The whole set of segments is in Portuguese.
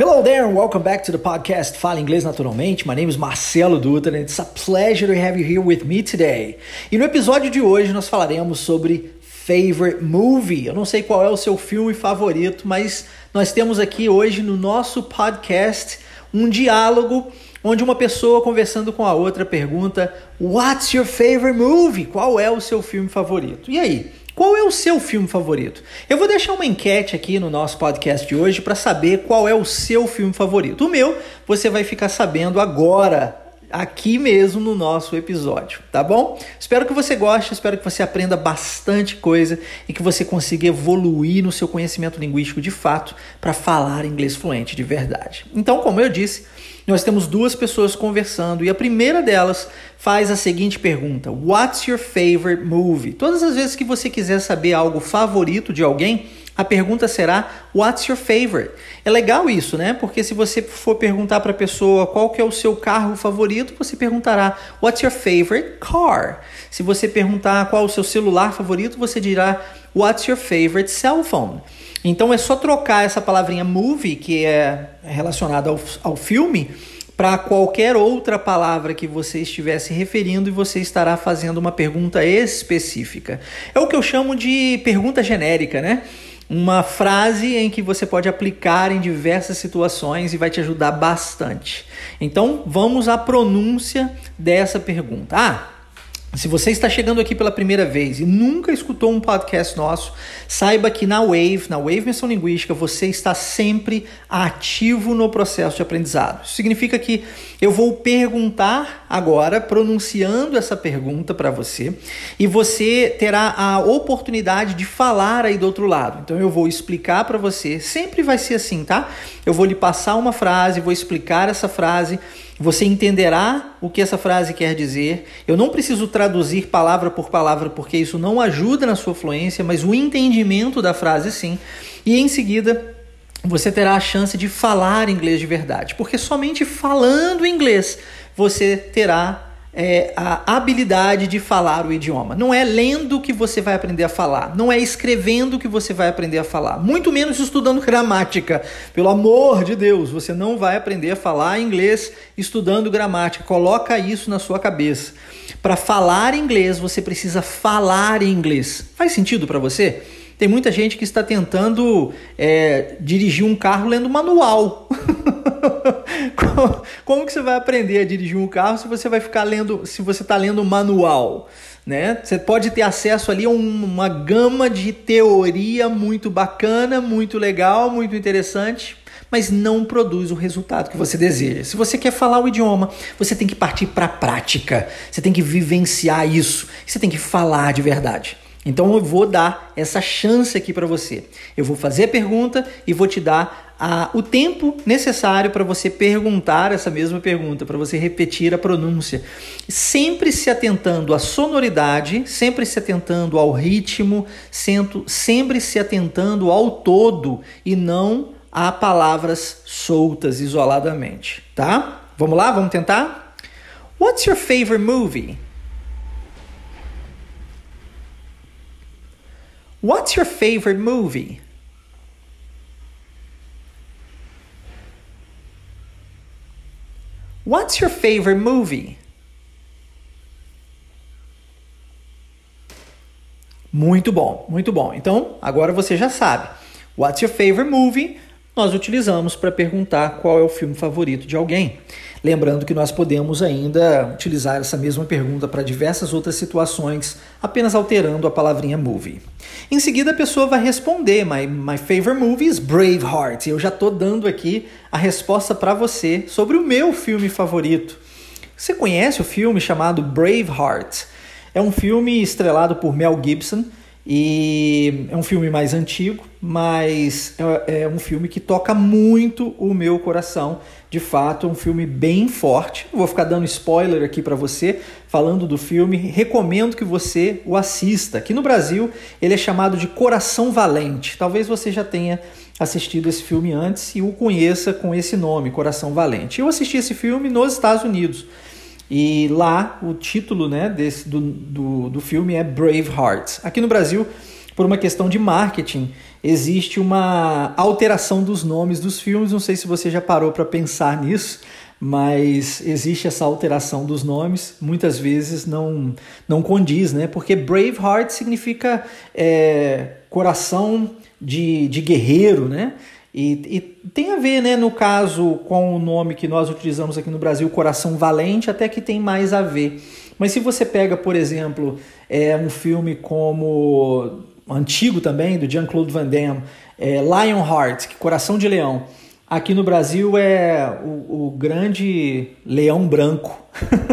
Hello there and welcome back to the podcast Fala Inglês Naturalmente. My name is Marcelo Dutra and it's a pleasure to have you here with me today. E no episódio de hoje nós falaremos sobre favorite movie. Eu não sei qual é o seu filme favorito, mas nós temos aqui hoje no nosso podcast um diálogo onde uma pessoa conversando com a outra pergunta: What's your favorite movie? Qual é o seu filme favorito? E aí? Qual é o seu filme favorito? Eu vou deixar uma enquete aqui no nosso podcast de hoje para saber qual é o seu filme favorito. O meu, você vai ficar sabendo agora, aqui mesmo no nosso episódio, tá bom? Espero que você goste, espero que você aprenda bastante coisa e que você consiga evoluir no seu conhecimento linguístico de fato para falar inglês fluente de verdade. Então, como eu disse, nós temos duas pessoas conversando e a primeira delas faz a seguinte pergunta: What's your favorite movie? Todas as vezes que você quiser saber algo favorito de alguém, a pergunta será What's your favorite? É legal isso, né? Porque se você for perguntar para a pessoa qual que é o seu carro favorito, você perguntará What's your favorite car? Se você perguntar qual o seu celular favorito, você dirá What's your favorite cell phone? Então é só trocar essa palavrinha movie, que é relacionada ao, ao filme, para qualquer outra palavra que você estiver se referindo e você estará fazendo uma pergunta específica. É o que eu chamo de pergunta genérica, né? Uma frase em que você pode aplicar em diversas situações e vai te ajudar bastante. Então, vamos à pronúncia dessa pergunta. Ah, se você está chegando aqui pela primeira vez e nunca escutou um podcast nosso, saiba que na Wave, na Wave Menção Linguística, você está sempre ativo no processo de aprendizado. Isso significa que eu vou perguntar agora, pronunciando essa pergunta para você, e você terá a oportunidade de falar aí do outro lado. Então eu vou explicar para você, sempre vai ser assim, tá? Eu vou lhe passar uma frase, vou explicar essa frase você entenderá o que essa frase quer dizer. Eu não preciso traduzir palavra por palavra porque isso não ajuda na sua fluência, mas o entendimento da frase sim. E em seguida, você terá a chance de falar inglês de verdade, porque somente falando inglês você terá é, a habilidade de falar o idioma. Não é lendo que você vai aprender a falar, não é escrevendo que você vai aprender a falar, muito menos estudando gramática. Pelo amor de Deus, você não vai aprender a falar inglês estudando gramática. Coloca isso na sua cabeça. Para falar inglês, você precisa falar inglês. Faz sentido para você? Tem muita gente que está tentando é, dirigir um carro lendo manual. como, que você vai aprender a dirigir um carro se você vai ficar lendo, se você está lendo manual? Né? Você pode ter acesso ali a uma gama de teoria muito bacana, muito legal, muito interessante, mas não produz o resultado que você deseja. Se você quer falar o idioma, você tem que partir para a prática, você tem que vivenciar isso, você tem que falar de verdade. Então eu vou dar essa chance aqui para você. Eu vou fazer a pergunta e vou te dar a, o tempo necessário para você perguntar essa mesma pergunta, para você repetir a pronúncia. Sempre se atentando à sonoridade, sempre se atentando ao ritmo, sempre se atentando ao todo e não a palavras soltas isoladamente, tá? Vamos lá, vamos tentar? What's your favorite movie? What's your favorite movie? What's your favorite movie? Muito bom, muito bom. Então, agora você já sabe. What's your favorite movie? Nós utilizamos para perguntar qual é o filme favorito de alguém. Lembrando que nós podemos ainda utilizar essa mesma pergunta para diversas outras situações, apenas alterando a palavrinha movie. Em seguida, a pessoa vai responder: My, my favorite movie is Braveheart. Eu já estou dando aqui a resposta para você sobre o meu filme favorito. Você conhece o filme chamado Braveheart? É um filme estrelado por Mel Gibson e é um filme mais antigo, mas é, é, um filme que toca muito o meu coração. De fato, é um filme bem forte. Vou ficar dando spoiler aqui para você, falando do filme. Recomendo que você o assista. Aqui no Brasil, ele é chamado de Coração Valente. Talvez você já tenha assistido esse filme antes e o conheça com esse nome, Coração Valente. Eu assisti esse filme nos Estados Unidos. E lá o título né, desse, do, do, do filme é Brave Hearts. Aqui no Brasil, por uma questão de marketing, existe uma alteração dos nomes dos filmes. Não sei se você já parou para pensar nisso, mas existe essa alteração dos nomes. Muitas vezes não, não condiz, né? Porque Braveheart significa é, coração de, de guerreiro, né? E, e, tem a ver, né, no caso, com o nome que nós utilizamos aqui no Brasil, Coração Valente, até que tem mais a ver. Mas se você pega, por exemplo, é, um filme como antigo também, do Jean-Claude Van Damme, é, Lionheart, que Coração de Leão, aqui no Brasil é o, o grande leão branco.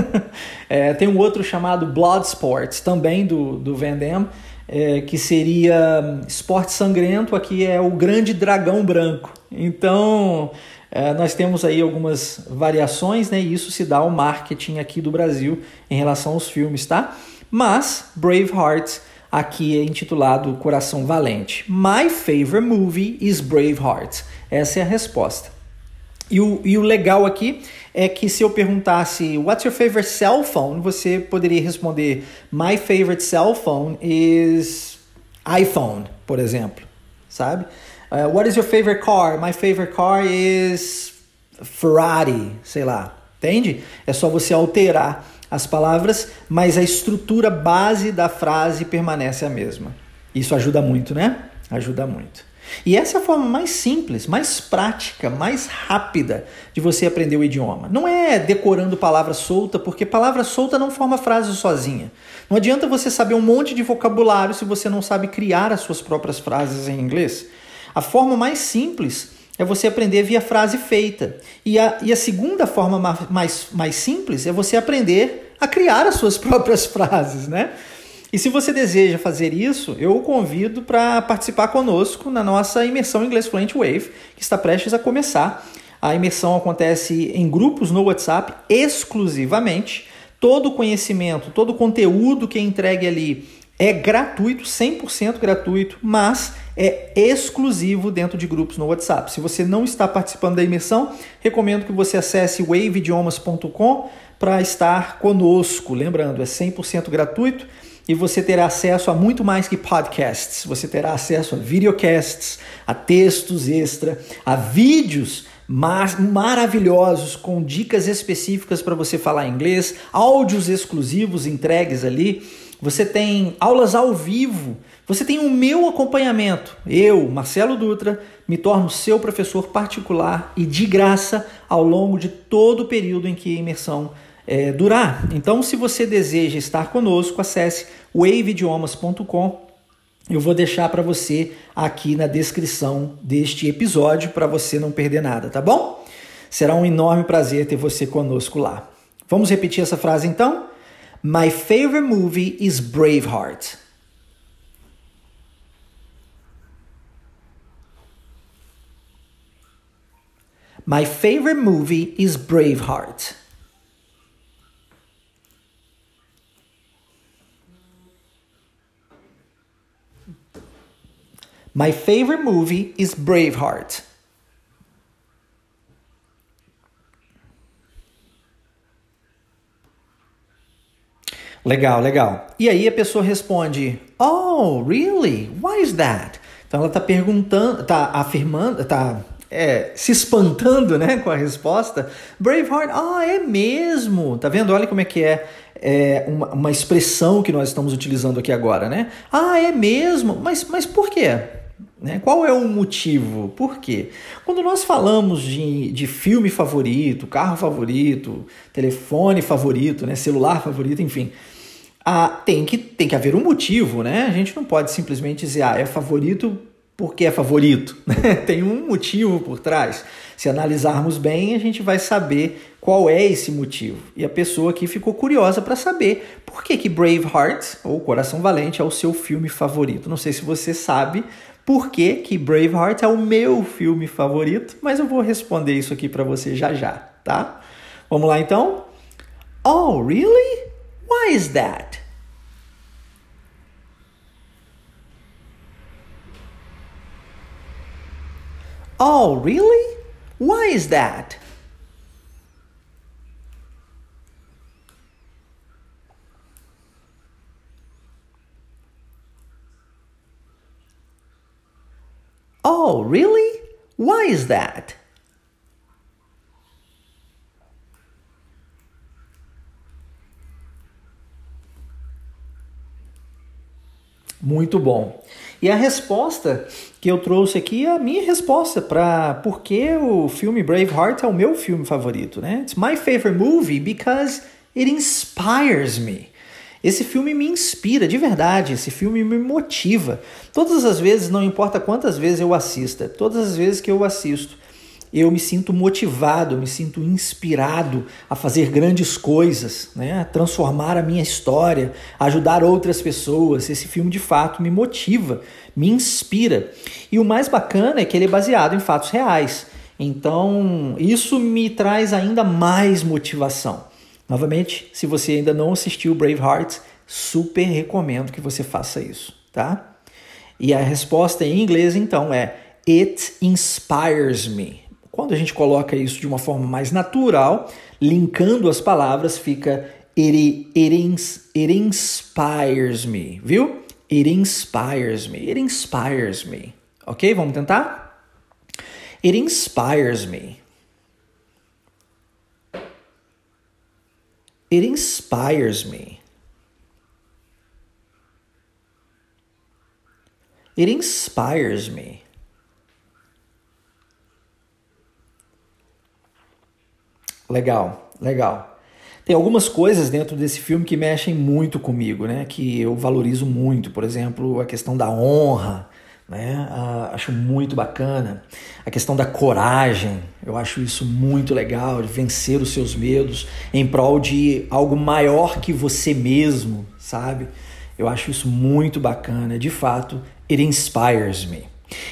é, tem um outro chamado Bloodsport, também do, do Van Damme, é, que seria esporte sangrento, aqui é o grande dragão branco. Então, é, nós temos aí algumas variações, né? E isso se dá ao marketing aqui do Brasil em relação aos filmes, tá? Mas Braveheart aqui é intitulado Coração Valente. My favorite movie is Braveheart. Essa é a resposta. E o, e o legal aqui é que se eu perguntasse What's your favorite cell phone? Você poderia responder My favorite cell phone is iPhone, por exemplo, sabe? Uh, what is your favorite car? My favorite car is Ferrari, sei lá. Entende? É só você alterar as palavras, mas a estrutura base da frase permanece a mesma. Isso ajuda muito, né? Ajuda muito. E essa é a forma mais simples, mais prática, mais rápida de você aprender o idioma. Não é decorando palavra solta, porque palavra solta não forma frase sozinha. Não adianta você saber um monte de vocabulário se você não sabe criar as suas próprias frases em inglês. A forma mais simples é você aprender via frase feita. E a, e a segunda forma mais, mais simples é você aprender a criar as suas próprias frases, né? E se você deseja fazer isso, eu o convido para participar conosco na nossa imersão Inglês Fluent Wave, que está prestes a começar. A imersão acontece em grupos no WhatsApp exclusivamente. Todo o conhecimento, todo o conteúdo que é entregue ali é gratuito, 100% gratuito, mas é exclusivo dentro de grupos no WhatsApp. Se você não está participando da imersão, recomendo que você acesse waveidiomas.com para estar conosco. Lembrando, é 100% gratuito e você terá acesso a muito mais que podcasts. Você terá acesso a videocasts, a textos extra, a vídeos mar maravilhosos com dicas específicas para você falar inglês, áudios exclusivos entregues ali. Você tem aulas ao vivo, você tem o meu acompanhamento. Eu, Marcelo Dutra, me torno seu professor particular e de graça ao longo de todo o período em que a imersão é, durar. Então, se você deseja estar conosco, acesse waveidiomas.com. Eu vou deixar para você aqui na descrição deste episódio para você não perder nada, tá bom? Será um enorme prazer ter você conosco lá. Vamos repetir essa frase então? My favorite movie is Braveheart. My favorite movie is Braveheart. My favorite movie is Braveheart. Legal, legal. E aí a pessoa responde: Oh, really? Why is that? Então ela está perguntando, está afirmando, está é, se espantando, né, com a resposta. Braveheart, ah, é mesmo. Tá vendo? Olha como é que é, é uma, uma expressão que nós estamos utilizando aqui agora, né? Ah, é mesmo. Mas, mas por quê? Né? Qual é o motivo? Por quê? Quando nós falamos de, de filme favorito, carro favorito, telefone favorito, né? celular favorito, enfim, ah, tem, que, tem que haver um motivo, né? A gente não pode simplesmente dizer, ah, é favorito porque é favorito. Né? tem um motivo por trás. Se analisarmos bem, a gente vai saber qual é esse motivo. E a pessoa aqui ficou curiosa para saber por que, que Braveheart, ou Coração Valente, é o seu filme favorito. Não sei se você sabe, por que, que Braveheart é o meu filme favorito, mas eu vou responder isso aqui para você já já, tá? Vamos lá então? Oh, really? Why is that? Oh, really? Why is that? Oh, really? Why is that? Muito bom. E a resposta que eu trouxe aqui é a minha resposta para por que o filme Braveheart é o meu filme favorito, né? It's my favorite movie because it inspires me. Esse filme me inspira de verdade, esse filme me motiva. Todas as vezes, não importa quantas vezes eu assista, todas as vezes que eu assisto, eu me sinto motivado, me sinto inspirado a fazer grandes coisas, né? a transformar a minha história, a ajudar outras pessoas. Esse filme de fato me motiva, me inspira. E o mais bacana é que ele é baseado em fatos reais. Então, isso me traz ainda mais motivação. Novamente, se você ainda não assistiu Braveheart, super recomendo que você faça isso, tá? E a resposta em inglês então é It inspires me. Quando a gente coloca isso de uma forma mais natural, linkando as palavras, fica it, it, ins, it inspires me, viu? It inspires me. It inspires me. Ok? Vamos tentar? It inspires me. It inspires me. It inspires me. Legal, legal. Tem algumas coisas dentro desse filme que mexem muito comigo, né? Que eu valorizo muito. Por exemplo, a questão da honra, né? Ah, acho muito bacana. A questão da coragem, eu acho isso muito legal, de vencer os seus medos em prol de algo maior que você mesmo, sabe? Eu acho isso muito bacana. De fato, it inspires me.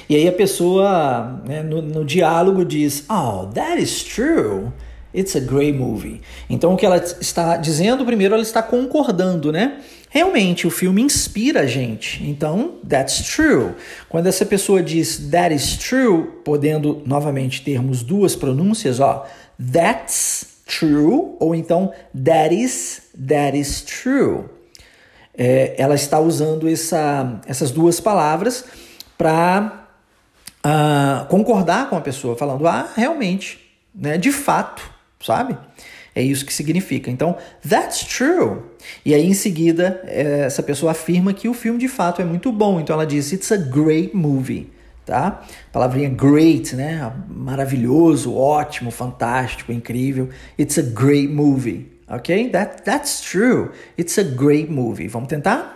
E aí a pessoa, né, no, no diálogo diz: Oh, that is true. It's a great movie. Então o que ela está dizendo, primeiro ela está concordando, né? Realmente o filme inspira a gente. Então, that's true. Quando essa pessoa diz that is true, podendo novamente termos duas pronúncias, ó, that's true ou então that is that is true. É, ela está usando essa, essas duas palavras para uh, ah, concordar com a pessoa, falando, ah, realmente, né, de fato, sabe? É isso que significa. Então, that's true. E aí, em seguida, é, essa pessoa afirma que o filme de fato é muito bom. Então, ela diz: It's a great movie. Tá? Palavrinha great, né? Maravilhoso, ótimo, fantástico, incrível. It's a great movie. Ok? That, that's true. It's a great movie. Vamos tentar?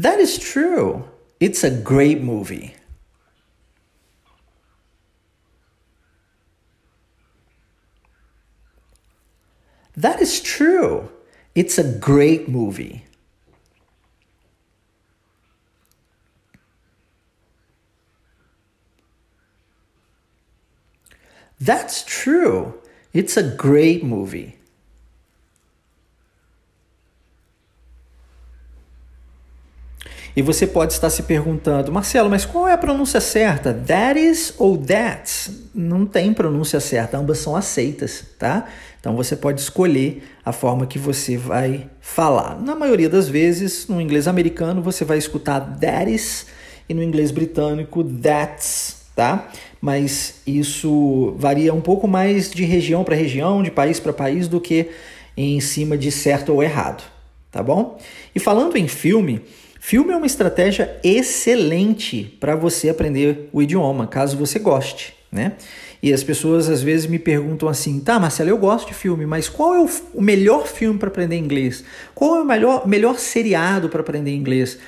That is true. It's a great movie. That is true. It's a great movie. That's true. It's a great movie. E você pode estar se perguntando, Marcelo, mas qual é a pronúncia certa? That is ou that? Não tem pronúncia certa, ambas são aceitas, tá? Então você pode escolher a forma que você vai falar. Na maioria das vezes, no inglês americano, você vai escutar that is e no inglês britânico that's, tá? Mas isso varia um pouco mais de região para região, de país para país do que em cima de certo ou errado, tá bom? E falando em filme, Filme é uma estratégia excelente para você aprender o idioma, caso você goste, né? E as pessoas às vezes me perguntam assim: tá, Marcelo, eu gosto de filme, mas qual é o, o melhor filme para aprender inglês? Qual é o melhor, melhor seriado para aprender inglês?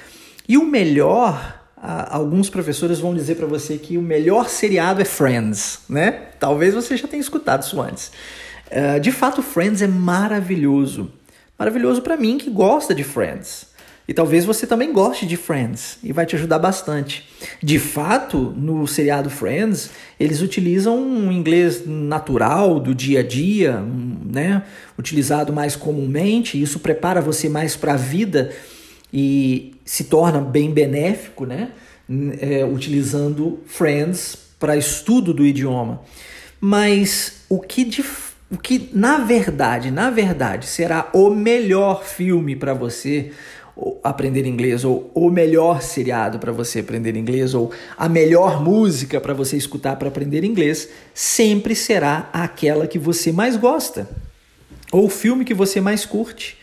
E o melhor, alguns professores vão dizer para você que o melhor seriado é Friends, né? Talvez você já tenha escutado isso antes. Uh, de fato, Friends é maravilhoso. Maravilhoso para mim que gosta de Friends. E talvez você também goste de Friends e vai te ajudar bastante. De fato, no seriado Friends, eles utilizam um inglês natural do dia a dia, né? Utilizado mais comumente. Isso prepara você mais para a vida e se torna bem benéfico, né? É, utilizando Friends para estudo do idioma. Mas o que de o que na verdade, na verdade, será o melhor filme para você aprender inglês, ou o melhor seriado para você aprender inglês, ou a melhor música para você escutar para aprender inglês, sempre será aquela que você mais gosta, ou o filme que você mais curte.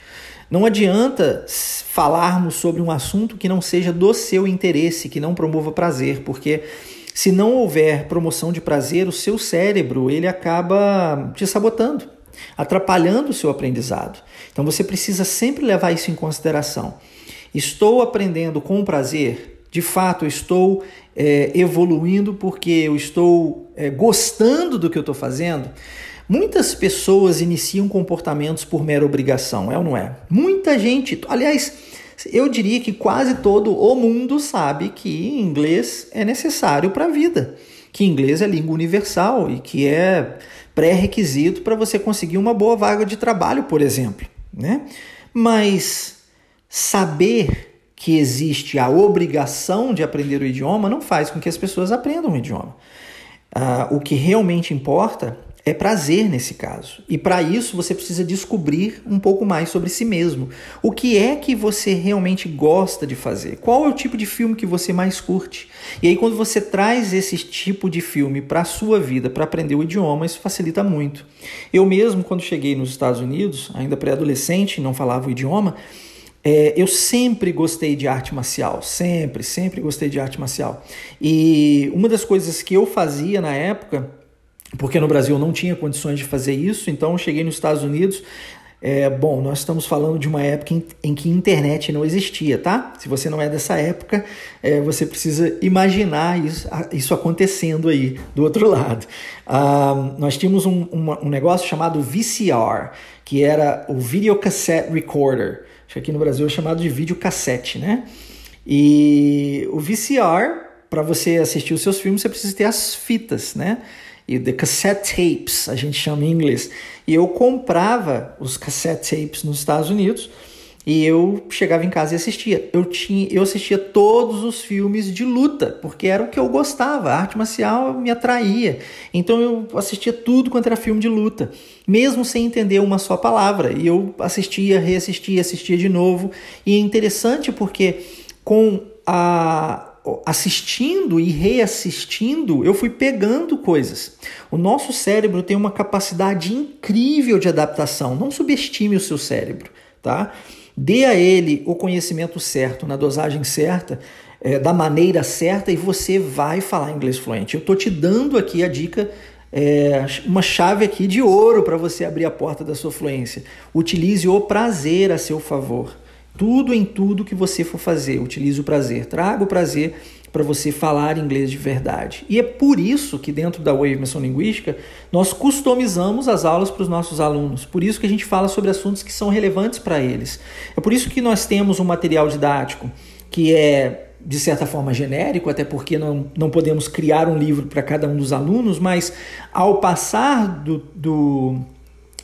Não adianta falarmos sobre um assunto que não seja do seu interesse, que não promova prazer, porque se não houver promoção de prazer, o seu cérebro ele acaba te sabotando, atrapalhando o seu aprendizado. Então você precisa sempre levar isso em consideração. Estou aprendendo com prazer? De fato, estou é, evoluindo porque eu estou é, gostando do que eu estou fazendo? Muitas pessoas iniciam comportamentos por mera obrigação, é ou não é? Muita gente, aliás, eu diria que quase todo o mundo sabe que inglês é necessário para a vida, que inglês é língua universal e que é pré-requisito para você conseguir uma boa vaga de trabalho, por exemplo, né? Mas saber que existe a obrigação de aprender o idioma não faz com que as pessoas aprendam o idioma. Uh, o que realmente importa é prazer nesse caso. E para isso você precisa descobrir um pouco mais sobre si mesmo. O que é que você realmente gosta de fazer? Qual é o tipo de filme que você mais curte? E aí quando você traz esse tipo de filme para a sua vida, para aprender o idioma, isso facilita muito. Eu mesmo quando cheguei nos Estados Unidos, ainda pré-adolescente, não falava o idioma, é, eu sempre gostei de arte marcial, sempre, sempre gostei de arte marcial. E uma das coisas que eu fazia na época porque no Brasil não tinha condições de fazer isso, então cheguei nos Estados Unidos. É, bom, nós estamos falando de uma época em, em, que internet não existia, tá? Se você não é dessa época, é, você precisa imaginar isso, isso acontecendo aí do outro lado. Ah, nós tínhamos um, uma, um negócio chamado VCR, que era o Video Cassette Recorder. Acho que aqui no Brasil é chamado de videocassete, né? E o VCR, para você assistir os seus filmes, você precisa ter as fitas, né? E the cassette tapes, a gente chama em inglês. E eu comprava os cassette tapes nos Estados Unidos e eu chegava em casa e assistia. Eu tinha, eu assistia todos os filmes de luta, porque era o que eu gostava. A arte marcial me atraía. Então eu assistia tudo quanto era filme de luta, mesmo sem entender uma só palavra. E eu assistia, reassistia, assistia de novo. E é interessante porque com a assistindo e reassistindo, eu fui pegando coisas. O nosso cérebro tem uma capacidade incrível de adaptação. Não subestime o seu cérebro, tá? Dê a ele o conhecimento certo, na dosagem certa, é, da maneira certa, e você vai falar inglês fluente. Eu estou te dando aqui a dica é, uma chave aqui de ouro para você abrir a porta da sua fluência. Utilize o prazer a seu favor. Tudo em tudo que você for fazer, utilize o prazer. Traga o prazer para você falar inglês de verdade. E é por isso que dentro da Wave Missão Linguística nós customizamos as aulas para os nossos alunos. Por isso que a gente fala sobre assuntos que são relevantes para eles. É por isso que nós temos um material didático que é de certa forma genérico, até porque não, não podemos criar um livro para cada um dos alunos, mas ao passar do, do,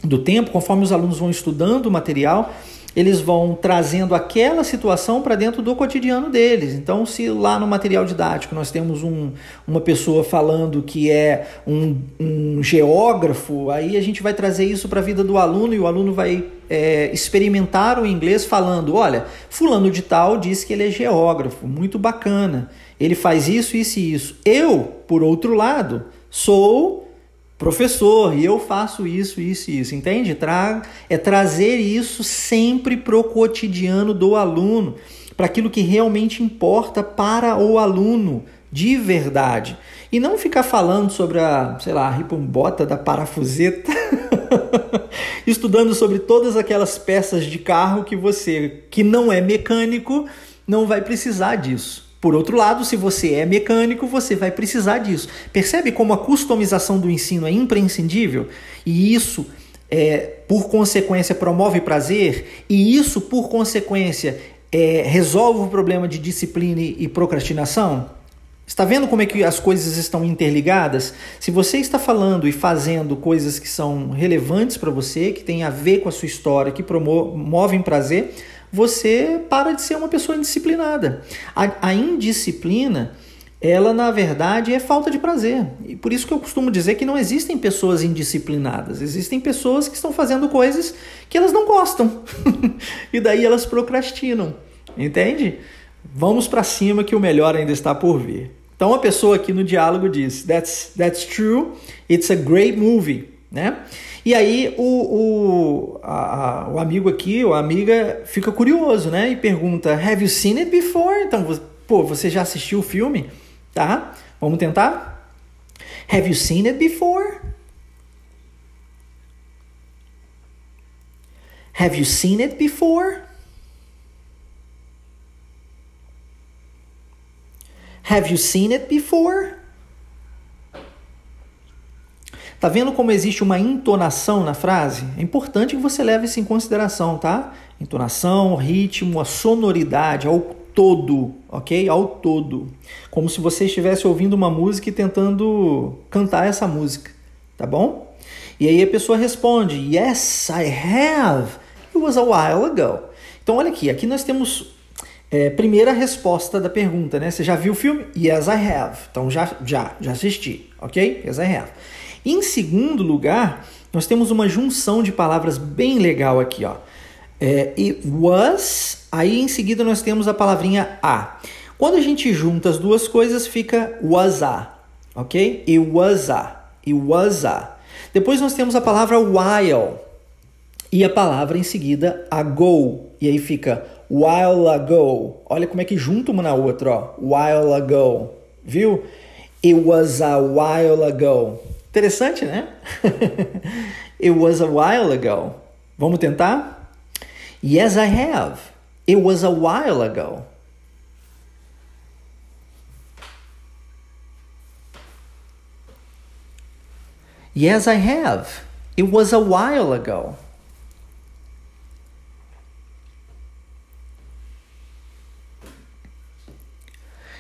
do tempo, conforme os alunos vão estudando o material, eles vão trazendo aquela situação para dentro do cotidiano deles. Então, se lá no material didático nós temos um, uma pessoa falando que é um, um geógrafo, aí a gente vai trazer isso para a vida do aluno e o aluno vai é, experimentar o inglês falando: olha, Fulano de Tal diz que ele é geógrafo, muito bacana, ele faz isso, isso e isso. Eu, por outro lado, sou professor, e eu faço isso, isso e isso, entende? Tra é trazer isso sempre para o cotidiano do aluno, para aquilo que realmente importa para o aluno, de verdade. E não ficar falando sobre a, sei lá, a ripombota da parafuseta, estudando sobre todas aquelas peças de carro que você, que não é mecânico, não vai precisar disso. Por outro lado, se você é mecânico, você vai precisar disso. Percebe como a customização do ensino é imprescindível? E isso, é, por consequência, promove prazer, e isso, por consequência, é, resolve o problema de disciplina e procrastinação? Está vendo como é que as coisas estão interligadas? Se você está falando e fazendo coisas que são relevantes para você, que têm a ver com a sua história, que promovem prazer, você para de ser uma pessoa indisciplinada. A, a indisciplina, ela na verdade é falta de prazer. E por isso que eu costumo dizer que não existem pessoas indisciplinadas. Existem pessoas que estão fazendo coisas que elas não gostam. e daí elas procrastinam. Entende? Vamos para cima que o melhor ainda está por vir. Então a pessoa aqui no diálogo diz: That's, that's true, it's a great movie. Né? E aí o, o, a, o amigo aqui, ou a amiga, fica curioso, né? E pergunta: Have you seen it before? Então, pô, você já assistiu o filme? Tá? Vamos tentar? Have you seen it before? Have you seen it before? Have you seen it before? Tá vendo como existe uma entonação na frase? É importante que você leve isso em consideração, tá? Entonação, ritmo, a sonoridade, ao todo, ok? Ao todo. Como se você estivesse ouvindo uma música e tentando cantar essa música, tá bom? E aí a pessoa responde: Yes, I have. It was a while ago. Então olha aqui, aqui nós temos é, primeira resposta da pergunta, né? Você já viu o filme? Yes, I have. Então já, já, já assisti, ok? Yes, I have. Em segundo lugar, nós temos uma junção de palavras bem legal aqui, ó. É, it was, aí em seguida nós temos a palavrinha a. Quando a gente junta as duas coisas, fica was a, ok? It was a, it was a. Depois nós temos a palavra while e a palavra em seguida ago, e aí fica while ago. Olha como é que junta uma na outra, ó. While ago. Viu? It was a while ago. Interessante, né? It was a while ago. Vamos tentar? Yes, I have. It was a while ago. Yes, I have. It was a while ago.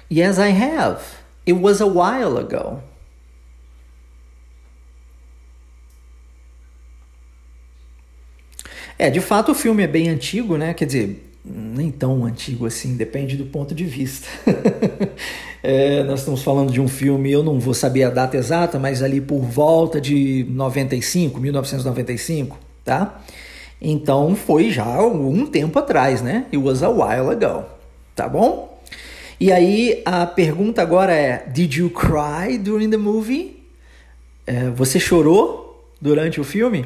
Yes, I have. It was a while ago. É, de fato o filme é bem antigo, né? Quer dizer, nem tão antigo assim, depende do ponto de vista. é, nós estamos falando de um filme, eu não vou saber a data exata, mas ali por volta de 95, 1995, tá? Então foi já um tempo atrás, né? It was a while ago, tá bom? E aí a pergunta agora é: Did you cry during the movie? É, você chorou durante o filme?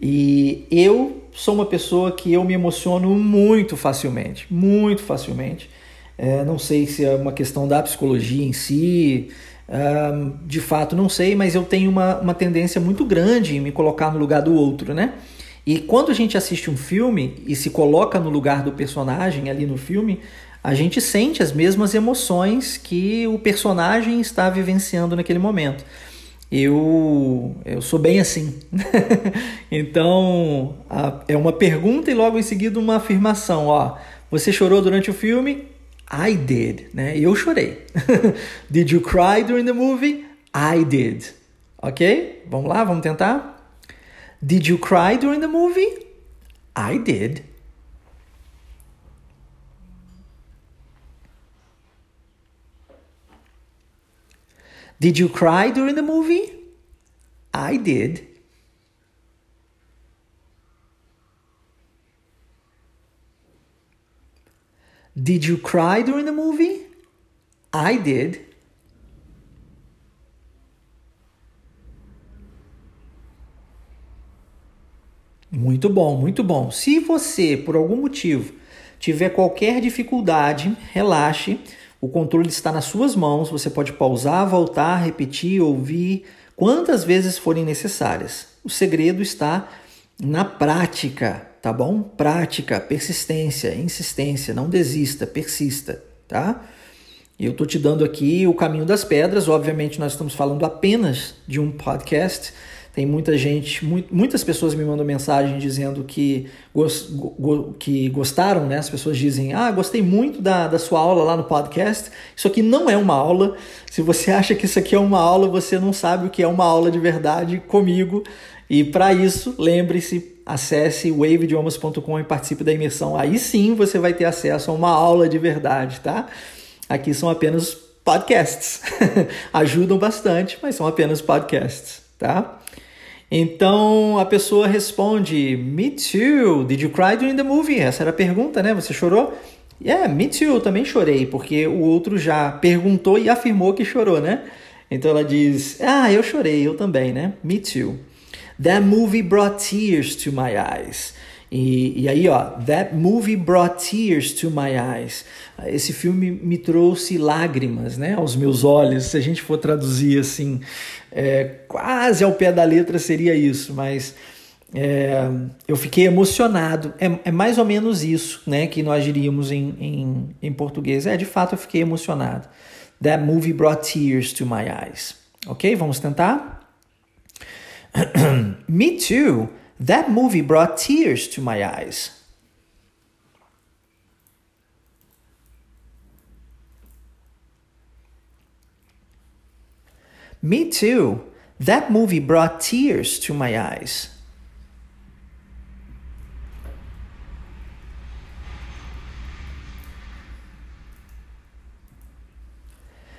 E eu sou uma pessoa que eu me emociono muito facilmente, muito facilmente. É, não sei se é uma questão da psicologia em si, é, de fato não sei, mas eu tenho uma, uma tendência muito grande em me colocar no lugar do outro, né? E quando a gente assiste um filme e se coloca no lugar do personagem ali no filme, a gente sente as mesmas emoções que o personagem está vivenciando naquele momento. Eu, eu sou bem assim. então, a, é uma pergunta e logo em seguida uma afirmação. Ó, você chorou durante o filme? I did. Né? Eu chorei. did you cry during the movie? I did. Ok? Vamos lá, vamos tentar? Did you cry during the movie? I did. Did you cry during the movie? I did. Did you cry during the movie? I did. Muito bom, muito bom. Se você, por algum motivo, tiver qualquer dificuldade, relaxe. O controle está nas suas mãos, você pode pausar, voltar, repetir, ouvir quantas vezes forem necessárias. O segredo está na prática, tá bom? Prática, persistência, insistência, não desista, persista, tá? Eu tô te dando aqui o caminho das pedras, obviamente nós estamos falando apenas de um podcast, tem muita gente, muitas pessoas me mandam mensagem dizendo que, que gostaram, né? As pessoas dizem, ah, gostei muito da, da sua aula lá no podcast. Isso aqui não é uma aula. Se você acha que isso aqui é uma aula, você não sabe o que é uma aula de verdade comigo. E para isso, lembre-se, acesse waveidiomas.com e participe da imersão. Aí sim você vai ter acesso a uma aula de verdade, tá? Aqui são apenas podcasts. Ajudam bastante, mas são apenas podcasts, tá? Então a pessoa responde: Me too. Did you cry during the movie? Essa era a pergunta, né? Você chorou? Yeah, me too, também chorei, porque o outro já perguntou e afirmou que chorou, né? Então ela diz: Ah, eu chorei, eu também, né? Me too. That movie brought tears to my eyes. E, e aí, ó, That movie brought tears to my eyes. Esse filme me trouxe lágrimas, né, aos meus olhos. Se a gente for traduzir assim, é, quase ao pé da letra seria isso, mas é, eu fiquei emocionado. É, é, mais ou menos isso, né, que nós diríamos em, em, em português. É, de fato, eu fiquei emocionado. That movie brought tears to my eyes. Ok, vamos tentar? Me too. That movie brought tears to my eyes. Me too. That movie brought tears to my eyes.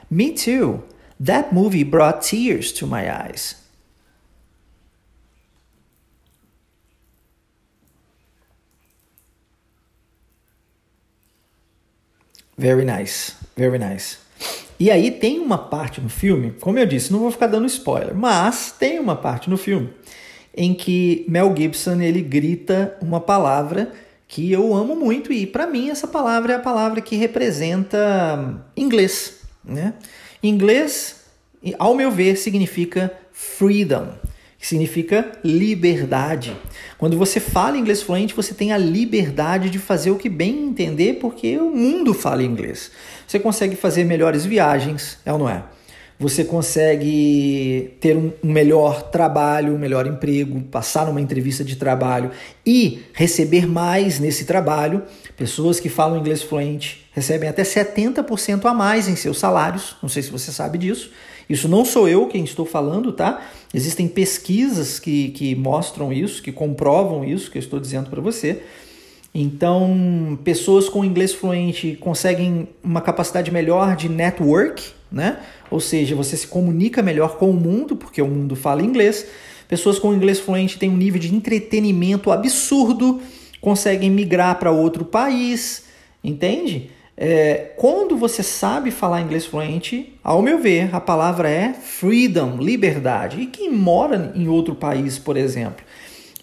Me too. That movie brought tears to my eyes. Very nice, very nice. E aí tem uma parte no filme, como eu disse, não vou ficar dando spoiler, mas tem uma parte no filme em que Mel Gibson ele grita uma palavra que eu amo muito e para mim essa palavra é a palavra que representa inglês, né? Inglês, ao meu ver, significa freedom que significa liberdade. Quando você fala inglês fluente, você tem a liberdade de fazer o que bem entender, porque o mundo fala inglês. Você consegue fazer melhores viagens, é ou não é? Você consegue ter um melhor trabalho, um melhor emprego, passar numa entrevista de trabalho e receber mais nesse trabalho. Pessoas que falam inglês fluente recebem até 70% a mais em seus salários. Não sei se você sabe disso. Isso não sou eu quem estou falando, tá? Existem pesquisas que, que mostram isso, que comprovam isso que eu estou dizendo para você. Então, pessoas com inglês fluente conseguem uma capacidade melhor de network, né? Ou seja, você se comunica melhor com o mundo, porque o mundo fala inglês. Pessoas com inglês fluente têm um nível de entretenimento absurdo, conseguem migrar para outro país, entende? É, quando você sabe falar inglês fluente, ao meu ver, a palavra é freedom, liberdade. E quem mora em outro país, por exemplo,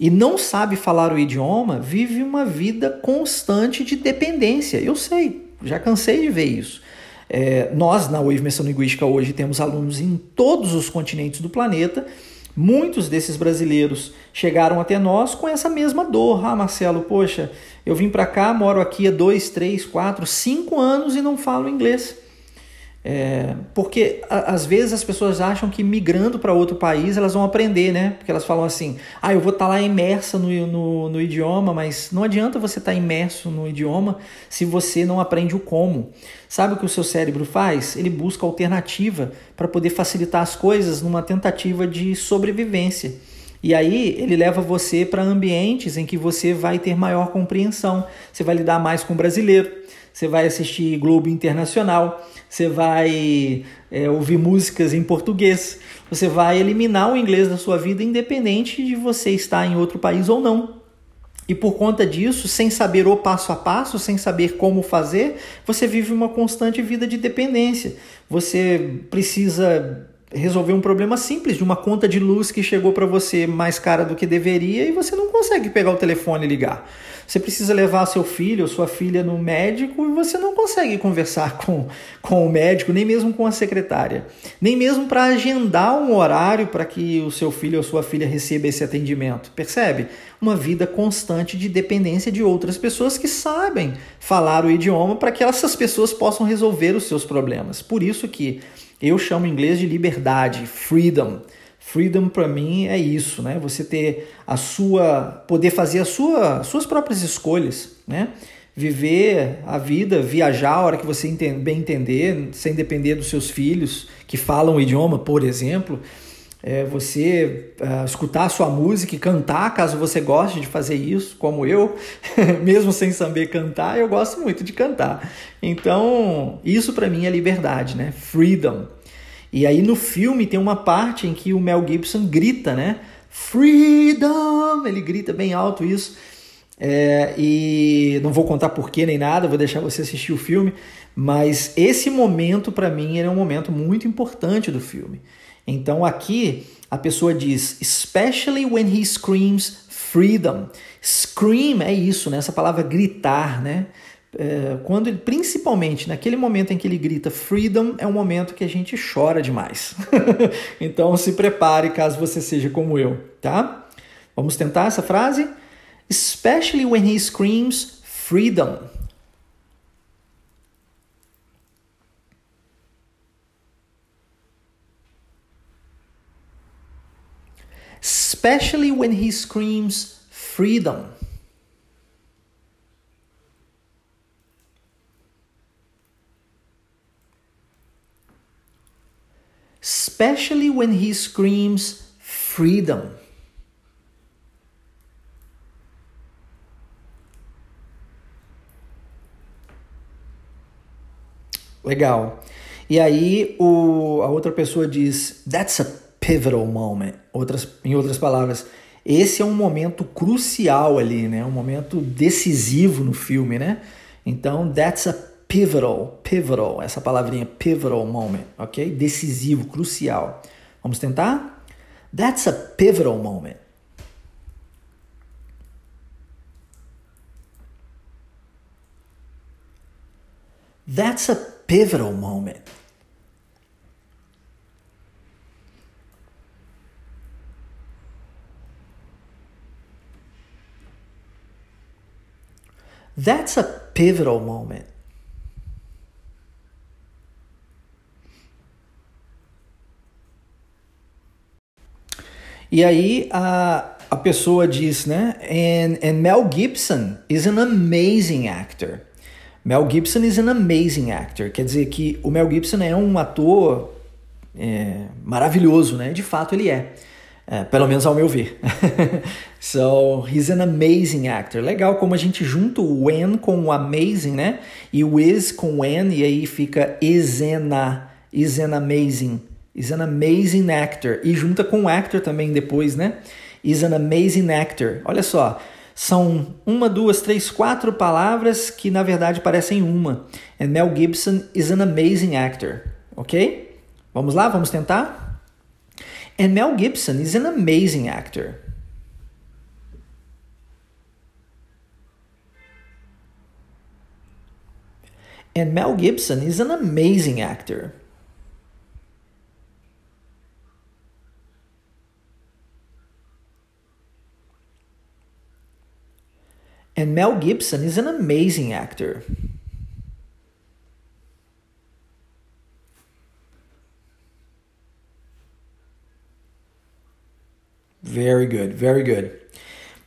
e não sabe falar o idioma, vive uma vida constante de dependência. Eu sei, já cansei de ver isso. É, nós, na Wave Menção Linguística, hoje temos alunos em todos os continentes do planeta Muitos desses brasileiros chegaram até nós com essa mesma dor. Ah, Marcelo, poxa, eu vim para cá, moro aqui há dois, três, quatro, cinco anos e não falo inglês. É, porque a, às vezes as pessoas acham que migrando para outro país elas vão aprender, né? Porque elas falam assim: ah, eu vou estar tá lá imersa no, no, no, idioma, mas não adianta você estar tá imerso no idioma se você não aprende o como. Sabe o que o seu cérebro faz? Ele busca alternativa para poder facilitar as coisas numa tentativa de sobrevivência. E aí ele leva você para ambientes em que você vai ter maior compreensão, você vai lidar mais com o brasileiro, você vai assistir Globo Internacional, você vai é, ouvir músicas em português, você vai eliminar o inglês da sua vida, independente de você estar em outro país ou não. E por conta disso, sem saber o passo a passo, sem saber como fazer, você vive uma constante vida de dependência. Você precisa resolver um problema simples de uma conta de luz que chegou para você mais cara do que deveria e você não consegue pegar o telefone e ligar. Você precisa levar seu filho ou sua filha no médico e você não consegue conversar com, com o médico, nem mesmo com a secretária, nem mesmo para agendar um horário para que o seu filho ou sua filha receba esse atendimento. Percebe? Uma vida constante de dependência de outras pessoas que sabem falar o idioma para que essas pessoas possam resolver os seus problemas. Por isso que eu chamo inglês de liberdade, freedom. Freedom para mim é isso, né? Você ter a sua, poder fazer as sua, suas próprias escolhas, né? Viver a vida, viajar a hora que você bem entender, sem depender dos seus filhos que falam o idioma, por exemplo. É você uh, escutar a sua música e cantar, caso você goste de fazer isso, como eu, mesmo sem saber cantar, eu gosto muito de cantar. Então, isso para mim é liberdade, né? Freedom. E aí no filme tem uma parte em que o Mel Gibson grita, né? Freedom! Ele grita bem alto isso. É, e não vou contar porquê nem nada, vou deixar você assistir o filme, mas esse momento para mim é um momento muito importante do filme. Então aqui a pessoa diz, especially when he screams freedom. Scream é isso, né? Essa palavra gritar, né? É, quando ele, principalmente naquele momento em que ele grita freedom, é um momento que a gente chora demais. então se prepare caso você seja como eu, tá? Vamos tentar essa frase? Especially when he screams freedom. Especially when he screams freedom. Especially when he screams freedom. Legal. E aí o, a outra pessoa diz: That's a pivotal moment. Outras, em outras palavras, esse é um momento crucial ali, né? Um momento decisivo no filme, né? Então, that's a pivotal, pivotal, essa palavrinha pivotal moment, ok? Decisivo, crucial. Vamos tentar? That's a pivotal moment. That's a pivotal moment. That's a pivotal moment. E aí a, a pessoa diz, né? And, and Mel Gibson is an amazing actor. Mel Gibson is an amazing actor. Quer dizer que o Mel Gibson é um ator é, maravilhoso, né? De fato ele é. É, pelo menos ao meu ver. so, he's an amazing actor. Legal como a gente junta o when com o amazing, né? E o is com and, e aí fica is an, a, is an amazing. Is an amazing actor. E junta com actor também depois, né? Is an amazing actor. Olha só, são uma, duas, três, quatro palavras que na verdade parecem uma. And Mel Gibson is an amazing actor. Ok? Vamos lá, vamos tentar? And Mel Gibson is an amazing actor. And Mel Gibson is an amazing actor. And Mel Gibson is an amazing actor. Very good, very good.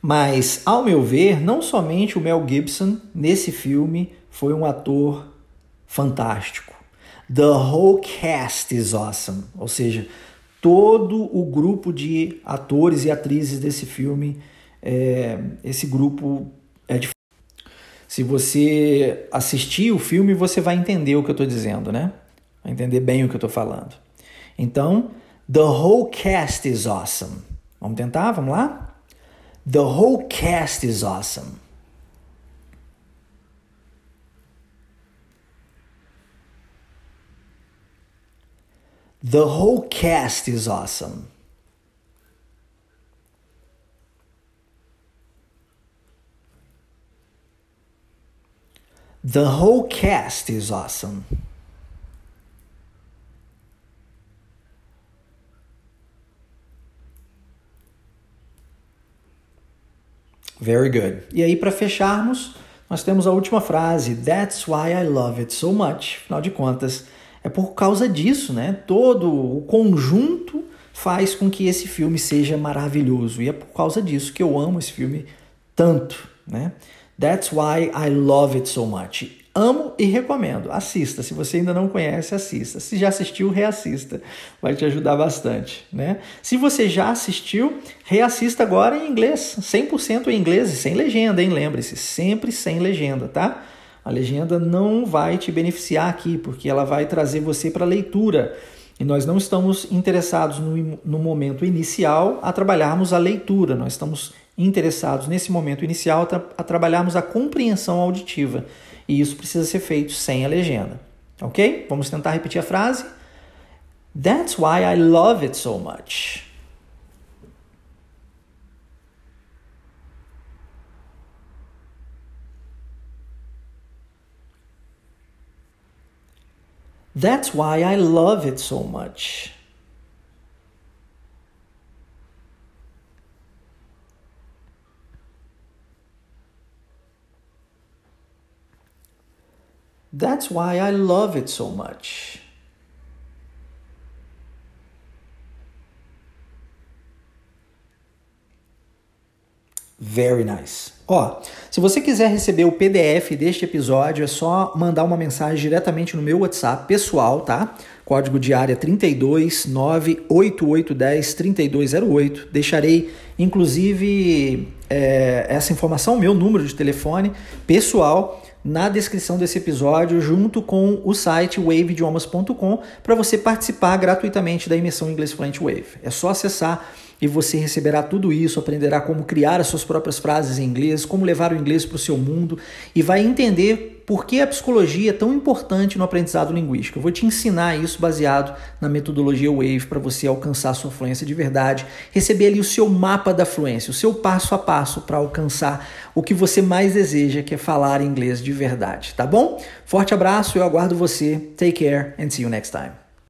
Mas, ao meu ver, não somente o Mel Gibson nesse filme foi um ator fantástico. The whole cast is awesome. Ou seja, todo o grupo de atores e atrizes desse filme, é, esse grupo é de. Se você assistir o filme, você vai entender o que eu estou dizendo, né? Vai entender bem o que eu estou falando. Então, the whole cast is awesome. Vamos tentar? Vamos lá? The whole cast is awesome. The whole cast is awesome. The whole cast is awesome. Very good. E aí, para fecharmos, nós temos a última frase: That's why I love it so much. Afinal de contas, é por causa disso, né? Todo o conjunto faz com que esse filme seja maravilhoso. E é por causa disso que eu amo esse filme tanto, né? That's why I love it so much. Amo e recomendo. Assista. Se você ainda não conhece, assista. Se já assistiu, reassista. Vai te ajudar bastante, né? Se você já assistiu, reassista agora em inglês. 100% em inglês e sem legenda, hein? Lembre-se, sempre sem legenda, tá? A legenda não vai te beneficiar aqui, porque ela vai trazer você para a leitura. E nós não estamos interessados no, no momento inicial a trabalharmos a leitura, nós estamos interessados nesse momento inicial a, tra a trabalharmos a compreensão auditiva. E isso precisa ser feito sem a legenda. Ok? Vamos tentar repetir a frase. That's why I love it so much. That's why I love it so much. That's why I love it so much. Very nice. Ó, se você quiser receber o PDF deste episódio, é só mandar uma mensagem diretamente no meu WhatsApp pessoal, tá? Código de área 32 98810 3208. Deixarei, inclusive, é, essa informação, meu número de telefone pessoal na descrição desse episódio, junto com o site waveidiomas.com, para você participar gratuitamente da imersão Inglês Fluent Wave. É só acessar e você receberá tudo isso, aprenderá como criar as suas próprias frases em inglês, como levar o inglês para o seu mundo e vai entender por que a psicologia é tão importante no aprendizado linguístico. Eu vou te ensinar isso baseado na metodologia Wave para você alcançar a sua fluência de verdade, receber ali o seu mapa da fluência, o seu passo a passo para alcançar o que você mais deseja, que é falar inglês de verdade, tá bom? Forte abraço, eu aguardo você. Take care and see you next time.